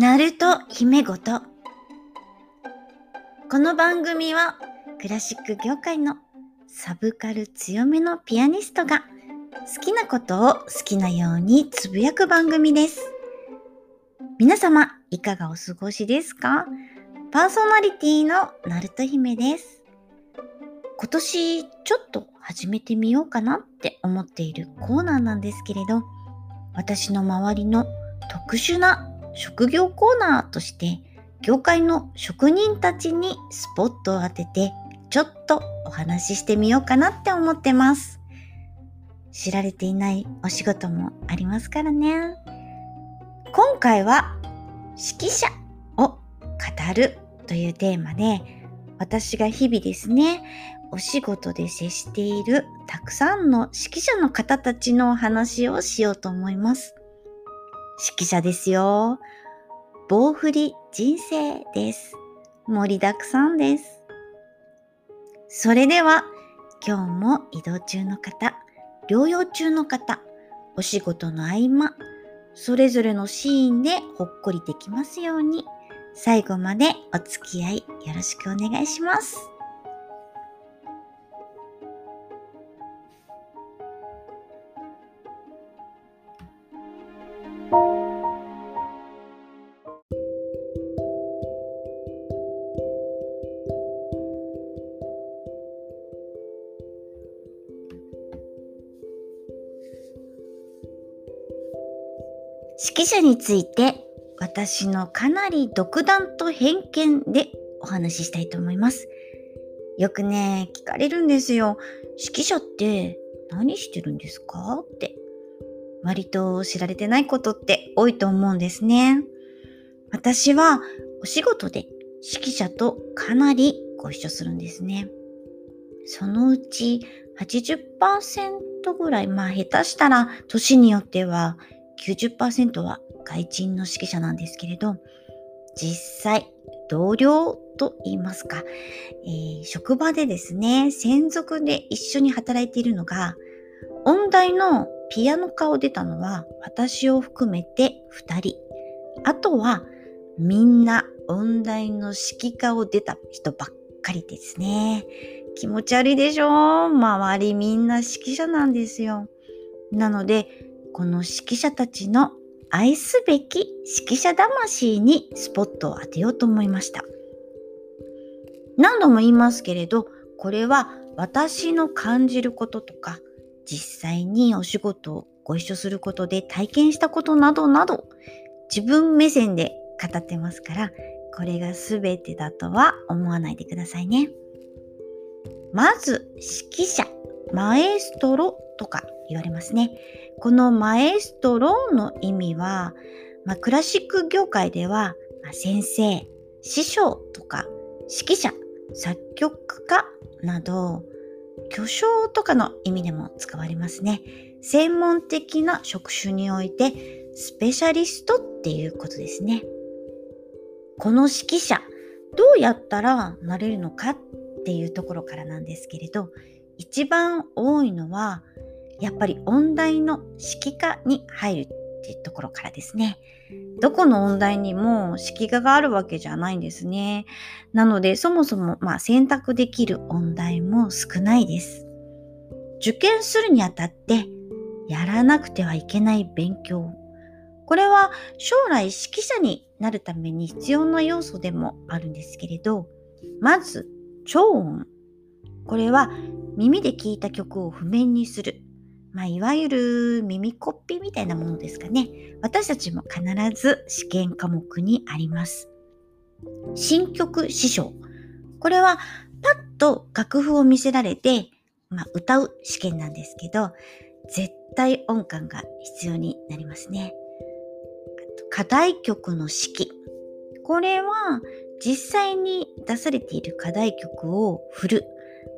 ナルト姫ごと。この番組はクラシック業界のサブカル強めのピアニストが好きなことを好きなようにつぶやく番組です。皆様、いかがお過ごしですか？パーソナリティのナルト姫です。今年ちょっと始めてみようかなって思っているコーナーなんですけれど、私の周りの特殊な職業コーナーとして業界の職人たちにスポットを当ててちょっとお話ししてみようかなって思ってます。知られていないお仕事もありますからね。今回は指揮者を語るというテーマで私が日々ですね、お仕事で接しているたくさんの指揮者の方たちのお話をしようと思います。指揮者ですよ。棒振り人生です。盛りだくさんです。それでは、今日も移動中の方、療養中の方、お仕事の合間、それぞれのシーンでほっこりできますように、最後までお付き合いよろしくお願いします。者について私のかなり独断と偏見でお話ししたいと思います。よくね、聞かれるんですよ。指揮者って何してるんですか？って。割と知られてないことって多いと思うんですね。私はお仕事で指揮者とかなりご一緒するんですね。そのうち80%ぐらい、まあ下手したら年によっては90%は外人の指揮者なんですけれど、実際、同僚と言いますか、えー職場でですね、専属で一緒に働いているのが、音大のピアノ科を出たのは私を含めて2人。あとはみんな音大の指揮科を出た人ばっかりですね。気持ち悪いでしょ？周りみんな指揮者なんですよ。なので、この指揮者たちの愛すべき指揮者魂にスポットを当てようと思いました。何度も言いますけれど、これは私の感じることとか、実際にお仕事をご一緒することで体験したことなどなど、自分目線で語ってますから、これが全てだとは思わないでくださいね。まず、指揮者、マエストロとか言われますね。このマエストロの意味は、まあ、クラシック業界では、まあ先生、師匠とか指揮者、作曲家など、巨匠とかの意味でも使われますね。専門的な職種において、スペシャリストっていうことですね。この指揮者、どうやったらなれるのかっていうところからなんですけれど、一番多いのは、やっぱり音大の指揮科に入るっていうところからですね。どこの音大にも指揮科があるわけじゃないんですね。なので、そもそもまあ選択できる音大も少ないです。受験するにあたって、やらなくてはいけない勉強。これは将来指揮者になるために必要な要素でもあるんですけれど、まず、超音。これは耳で聞いた曲を譜面にする。まあ、いわゆる耳コピみたいなものですかね。私たちも必ず試験科目にあります。新曲師匠。これはパッと楽譜を見せられて、まあ、歌う試験なんですけど、絶対音感が必要になりますね。課題曲の指揮。これは実際に出されている課題曲を振る。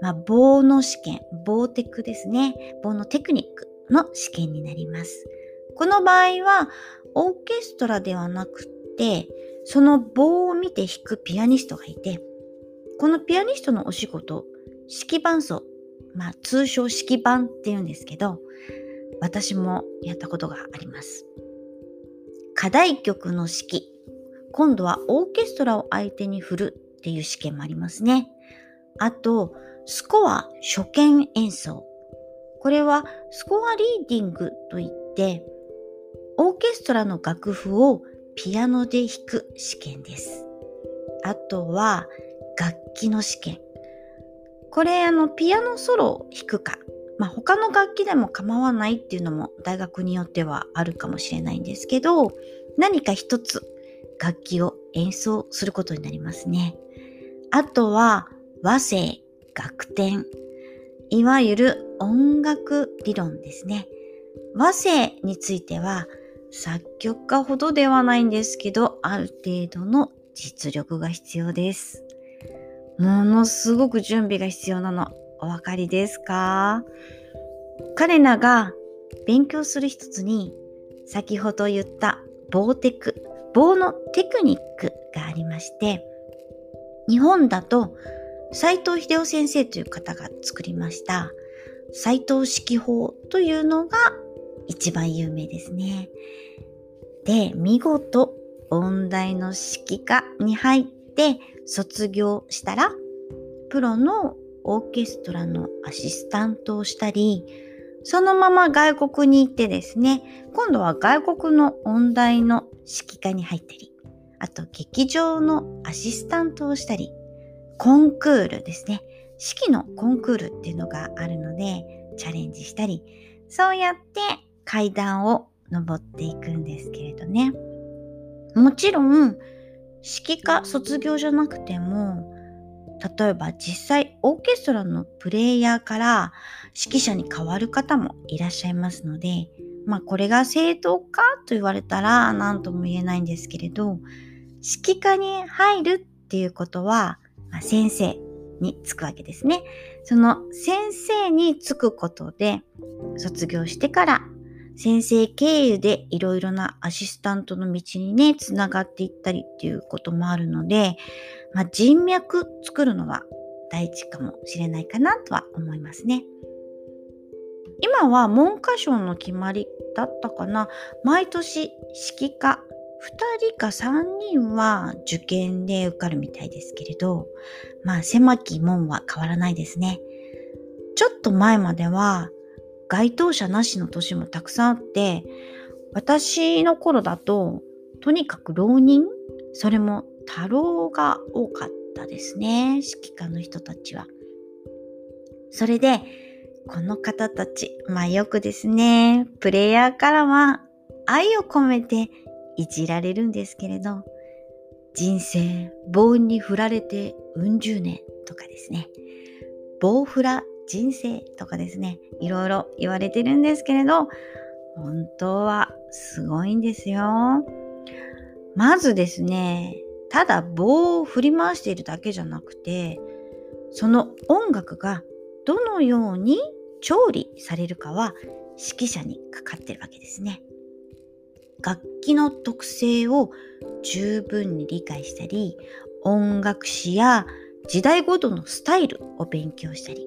まあ、棒の試験、棒テクですね。棒のテクニックの試験になります。この場合は、オーケストラではなくて、その棒を見て弾くピアニストがいて、このピアニストのお仕事、指揮伴奏、まあ、通称指揮伴って言うんですけど、私もやったことがあります。課題曲の指揮。今度はオーケストラを相手に振るっていう試験もありますね。あと、スコア初見演奏。これはスコアリーディングといって、オーケストラの楽譜をピアノで弾く試験です。あとは楽器の試験。これあのピアノソロを弾くか、まあ、他の楽器でも構わないっていうのも大学によってはあるかもしれないんですけど何か一つ楽器を演奏することになりますね。あとは和声、楽典、いわゆる音楽理論ですね。和声については作曲家ほどではないんですけど、ある程度の実力が必要です。ものすごく準備が必要なの。お分かりですか？彼らが勉強する一つに、先ほど言った棒テク、棒のテクニックがありまして、日本だと斎藤秀夫先生という方が作りました斎藤式法というのが一番有名ですね。で、見事音大の指揮科に入って卒業したら、プロのオーケストラのアシスタントをしたり、そのまま外国に行ってですね、今度は外国の音大の指揮科に入ったり、あと劇場のアシスタントをしたり、コンクールですね。指揮のコンクールっていうのがあるので、チャレンジしたり、そうやって階段を登っていくんですけれどね。もちろん、指揮科卒業じゃなくても、例えば実際オーケストラのプレイヤーから指揮者に変わる方もいらっしゃいますので、まあこれが正当かと言われたら何とも言えないんですけれど、指揮科に入るっていうことは、まあ、先生につくわけですね。その先生につくことで、卒業してから先生経由でいろいろなアシスタントの道にね、つながっていったりっていうこともあるので、まあ、人脈作るのは大事かもしれないかなとは思いますね。今は文科省の決まりだったかな。毎年指揮科人か3人は受験で受かるみたいですけれど、まあ狭き門は変わらないですね。ちょっと前までは該当者なしの年もたくさんあって、私の頃だと、とにかく浪人それも太郎が多かったですね。指揮科の人たちは。それで、この方たち、まあよくですね、プレイヤーからは愛を込めていじられるんですけれど、人生、棒に振られてうん十年とかですね、棒振ら人生とかですね、いろいろ言われてるんですけれど、本当はすごいんですよ。まずですね、ただ棒を振り回しているだけじゃなくて、その音楽がどのように調理されるかは指揮者にかかってるわけですね。楽器の特性を十分に理解したり、音楽史や時代ごとのスタイルを勉強したり、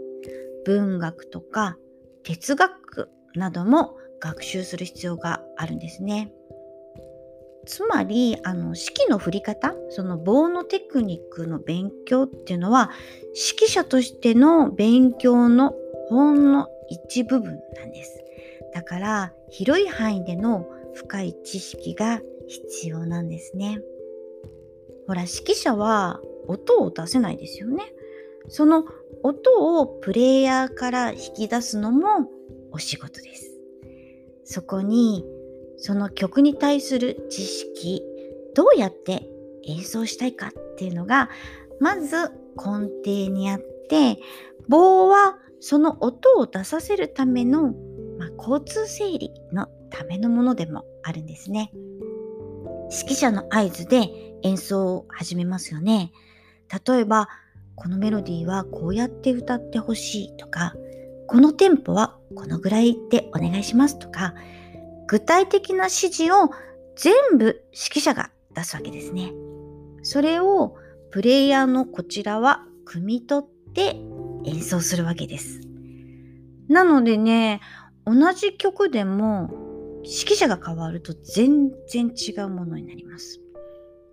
文学とか哲学なども学習する必要があるんですね。つまりあの指揮の振り方その棒のテクニックの勉強っていうのは指揮者としての勉強のほんの一部分なんです。だから広い範囲での深い知識が必要なんですね。ほら指揮者は音を出せないですよね。その音をプレイヤーから引き出すのもお仕事です。そこにその曲に対する知識、どうやって演奏したいかっていうのがまず根底にあって、棒はその音を出させるための、まあ、交通整理のためのものでもあるんですね。指揮者の合図で演奏を始めますよね。例えば、このメロディーはこうやって歌ってほしいとか、このテンポはこのぐらいでお願いしますとか、具体的な指示を全部指揮者が出すわけですね。それをプレイヤーのこちらは汲み取って演奏するわけです。なのでね、同じ曲でも指揮者が変わると全然違うものになります。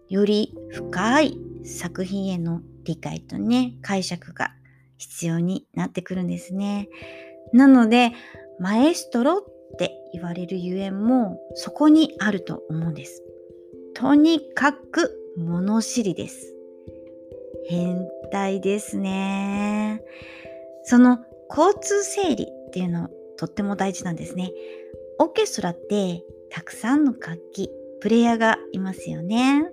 より深い作品への理解とね、解釈が必要になってくるんですね。なので、マエストロって言われるゆえんもそこにあると思うんです。とにかく物知りです。変態ですね。その交通整理っていうのとっても大事なんですね。オーケストラってたくさんの楽器、プレイヤーがいますよね。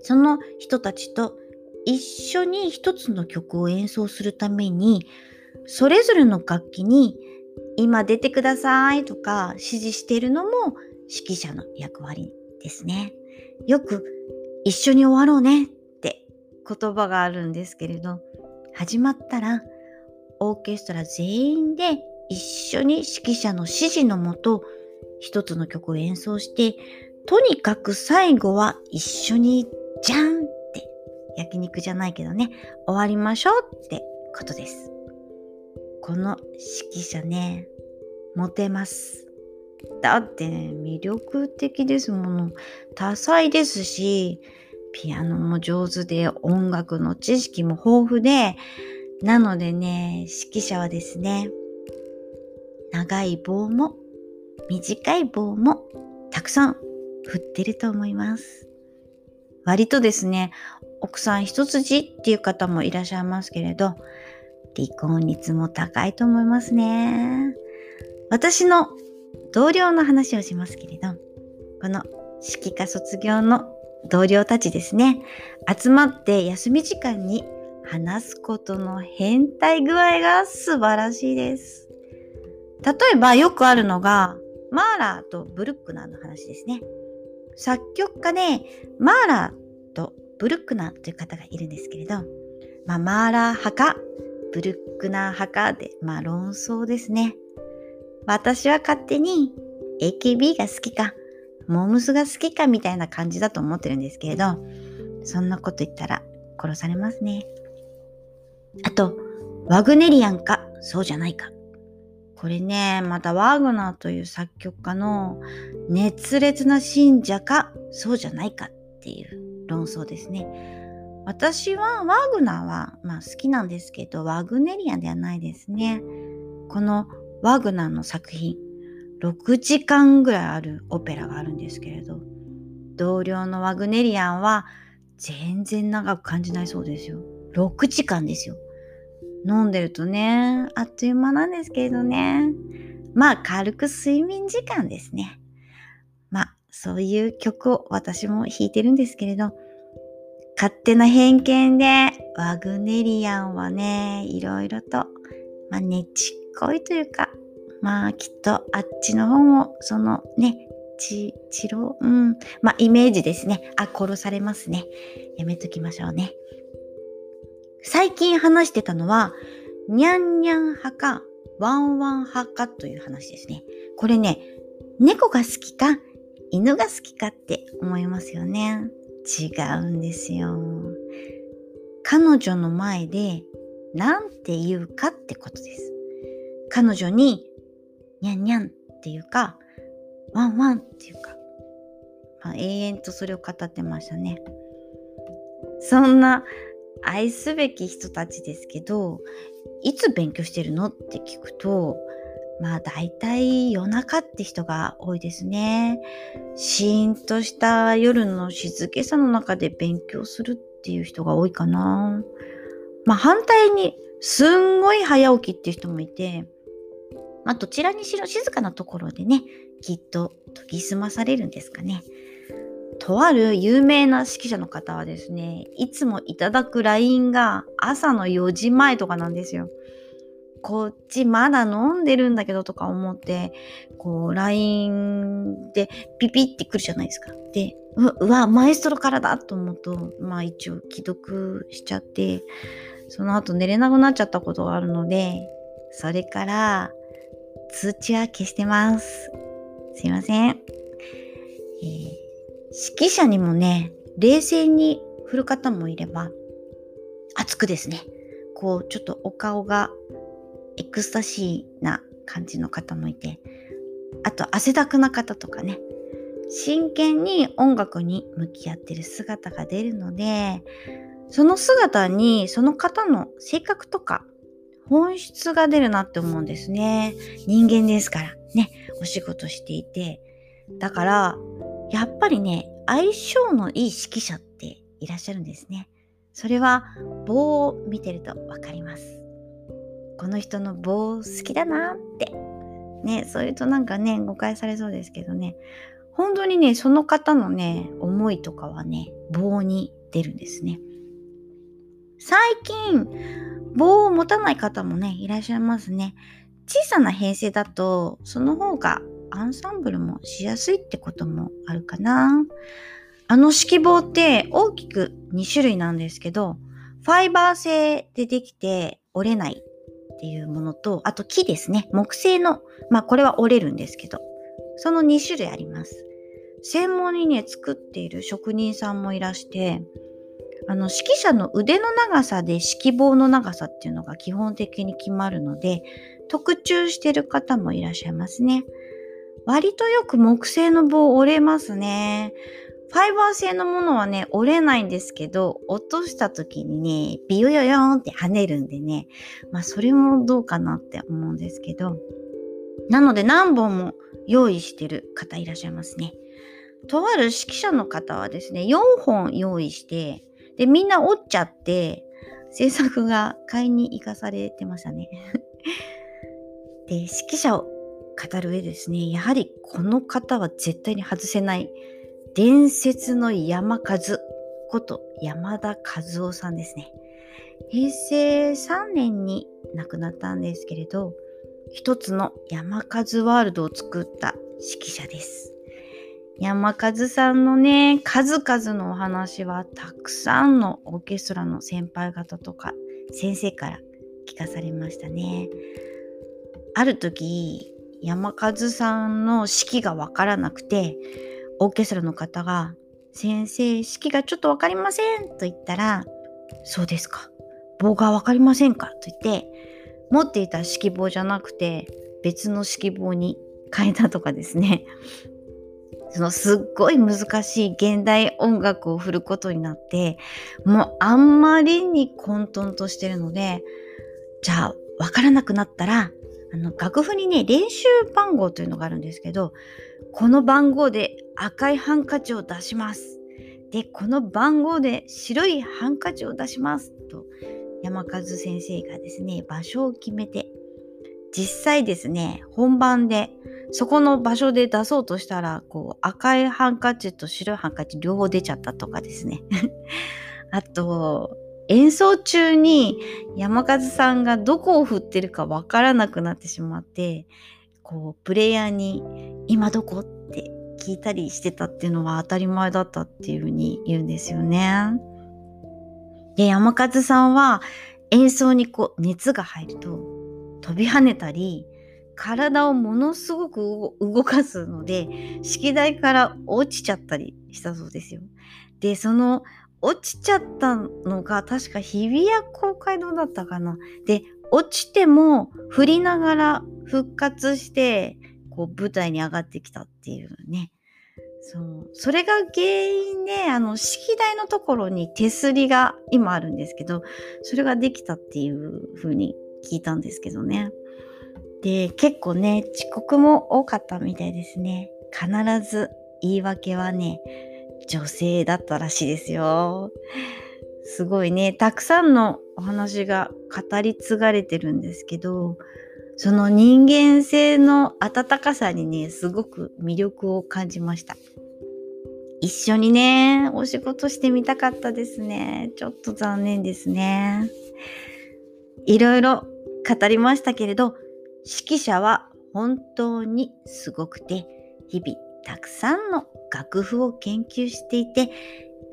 その人たちと一緒に一つの曲を演奏するために、それぞれの楽器に今出てくださいとか指示しているのも指揮者の役割ですね。よく一緒に終わろうねって言葉があるんですけれど、始まったらオーケストラ全員で一緒に指揮者の指示のもと一つの曲を演奏して、とにかく最後は一緒にじゃんって焼肉じゃないけどね、終わりましょうってことです。この指揮者ね、モテます。だって、魅力的ですもの。多彩ですし、ピアノも上手で、音楽の知識も豊富で、なのでね、指揮者はですね、長い棒も短い棒もたくさん振ってると思います。割とですね、奥さん一筋っていう方もいらっしゃいますけれど、離婚率も高いと思いますね。私の同僚の話をしますけれど、この指揮科卒業の同僚たちですね、集まって休み時間に話すことの変態具合が素晴らしいです。例えばよくあるのが、マーラーとブルックナーの話ですね。作曲家でマーラーとブルックナーという方がいるんですけれど、まあ、マーラー派かブルックナー派かで、まあ論争ですね。私は勝手に AKB が好きか、モームスが好きかみたいな感じだと思ってるんですけれど、そんなこと言ったら殺されますね。あと、ワグネリアンか、そうじゃないか。これね、またワーグナーという作曲家の熱烈な信者か、そうじゃないかっていう論争ですね。私はワーグナーは、まあ、好きなんですけど、ワグネリアンではないですね。このワグナーの作品、6時間ぐらいあるオペラがあるんですけれど、同僚のワグネリアンは全然長く感じないそうですよ。6時間ですよ。飲んでるとね、あっという間なんですけれどね。まあ、軽く睡眠時間ですね。まあ、そういう曲を私も弾いてるんですけれど、勝手な偏見で、ワグネリアンはね、いろいろと、まあ、ねちっこいというか、まあ、きっとあっちの方も、そのね、ち、ちろ、うん、まあ、イメージですね。あ、殺されますね。やめときましょうね。最近話してたのは、にゃんにゃん派か、ワンワン派かという話ですね。これね、猫が好きか、犬が好きかって思いますよね。違うんですよ。彼女の前で何て言うかってことです。彼女ににゃんにゃんっていうか、ワンワンっていうか、まあ、永遠とそれを語ってましたね。そんな愛すべき人たちですけど、いつ勉強してるの？って聞くと、まあ大体夜中って人が多いですね。シーンとした夜の静けさの中で勉強するっていう人が多いかな。まあ反対にすんごい早起きっていう人もいて、まあどちらにしろ静かなところでね、きっと研ぎ澄まされるんですかね。とある有名な指揮者の方はですね、いつもいただく LINE が朝の4時前とかなんですよ。こっちまだ飲んでるんだけどとか思って、こう、LINE でピピってくるじゃないですか。で、うわ、マエストロからだと思うと、まあ一応既読しちゃって、その後寝れなくなっちゃったことがあるので、それから通知は消してます。すいません。えー、指揮者にもね、冷静に振る方もいれば、熱くですね、こう、ちょっとお顔がエクスタシーな感じの方もいて、あと汗だくな方とかね、真剣に音楽に向き合ってる姿が出るのでその姿にその方の性格とか本質が出るなって思うんですね。人間ですからね、お仕事していて。だから、やっぱりね、相性のいい指揮者っていらっしゃるんですね。それは棒を見てるとわかります。この人の棒好きだなって。ね、そういうとなんかね、誤解されそうですけどね。本当にね、その方のね、思いとかはね、棒に出るんですね。最近、棒を持たない方もね、いらっしゃいますね。小さな編成だと、その方がアンサンブルもしやすいってこともあるかな。あの指揮棒って大きく2種類なんですけど、ファイバー製でできて折れないっていうものと、あと木ですね。木製の、まあこれは折れるんですけど、その2種類あります。専門にね、作っている職人さんもいらして、あの指揮者の腕の長さで指揮棒の長さっていうのが基本的に決まるので特注してる方もいらっしゃいますね。割とよく木製の棒折れますね。ファイバー製のものはね、折れないんですけど、落とした時にね、ビヨヨヨーンって跳ねるんでね、まあそれもどうかなって思うんですけど、なので何本も用意してる方いらっしゃいますね。とある指揮者の方はですね、4本用意して、で、みんな折っちゃって、制作が買いに行かされてましたね。で、指揮者を語る上ですね、やはりこの方は絶対に外せない伝説の山和こと山田和夫さんですね。平成3年に亡くなったんですけれど、一つの山和ワールドを作った指揮者です。山和さんのね、数々のお話はたくさんのオーケストラの先輩方とか先生から聞かされましたね。ある時、山和さんの指揮がわからなくて、オーケストラの方が、先生、指揮がちょっとわかりませんと言ったら、そうですか。棒がわかりませんかと言って、持っていた指揮棒じゃなくて、別の指揮棒に変えたとかですね。そのすっごい難しい現代音楽を振ることになって、もうあんまりに混沌としてるので、じゃあわからなくなったら、あの楽譜にね、練習番号というのがあるんですけど、この番号で赤いハンカチを出します。で、この番号で白いハンカチを出します。と、山和先生がですね、場所を決めて、実際ですね、本番でそこの場所で出そうとしたら、こう、赤いハンカチと白いハンカチ両方出ちゃったとかですね。あと、演奏中に山和さんがどこを振ってるかわからなくなってしまって、こう、プレイヤーに今どこって聞いたりしてたっていうのは当たり前だったっていうふうに言うんですよね。で、山和さんは演奏にこう熱が入ると飛び跳ねたり、体をものすごく動かすので式台から落ちちゃったりしたそうですよ。でその落ちちゃったのが確か日比谷公会堂だったかな。で落ちても振りながら復活してこう舞台に上がってきたっていうね。そうそれが原因であの式台のところに手すりが今あるんですけどそれができたっていう風に聞いたんですけどね。で、結構ね、遅刻も多かったみたいですね。必ず言い訳はね、女性だったらしいですよ。すごいね、たくさんのお話が語り継がれてるんですけど、その人間性の温かさにね、すごく魅力を感じました。一緒にね、お仕事してみたかったですね。ちょっと残念ですね。いろいろ語りましたけれど、指揮者は本当にすごくて、日々たくさんの楽譜を研究していて、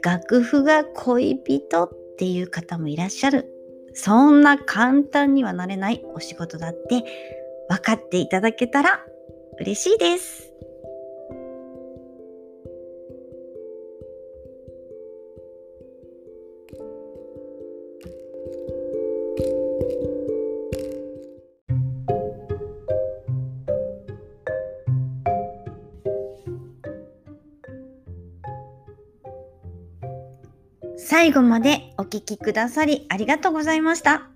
楽譜が恋人っていう方もいらっしゃる。そんな簡単にはなれないお仕事だって分かっていただけたら嬉しいです。最後までお聞きくださりありがとうございました。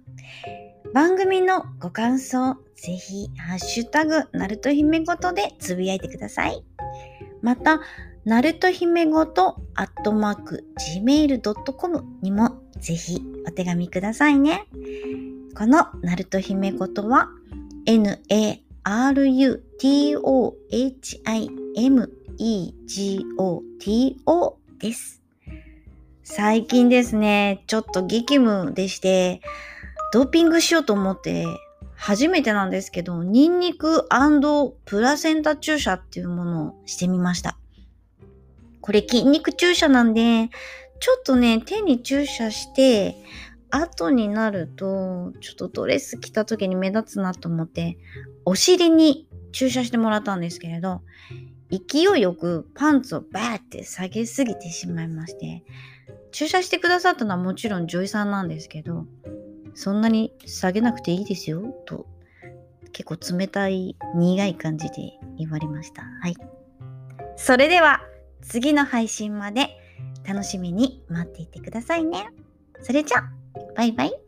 番組のご感想、ぜひ、ハッシュタグ、なると姫ごとでつぶやいてください。また、なると姫ごと、アットマーク、gmail.com にもぜひお手紙くださいね。このなると姫ごとは、n-a-r-u-t-o-h-i-m-e-g-o-t-o です。最近ですね、ちょっと激務でして、ドーピングしようと思って、初めてなんですけど、ニンニクプラセンタ注射っていうものをしてみました。これ筋肉注射なんで、ちょっとね、手に注射して、後になると、ちょっとドレス着た時に目立つなと思って、お尻に注射してもらったんですけれど、勢いよくパンツをバーって下げすぎてしまいまして、注射してくださったのはもちろん女医さんなんですけど、そんなに下げなくていいですよ、と、結構冷たい苦い感じで言われました。はい。それでは、次の配信まで楽しみに待っていてくださいね。それじゃ、バイバイ。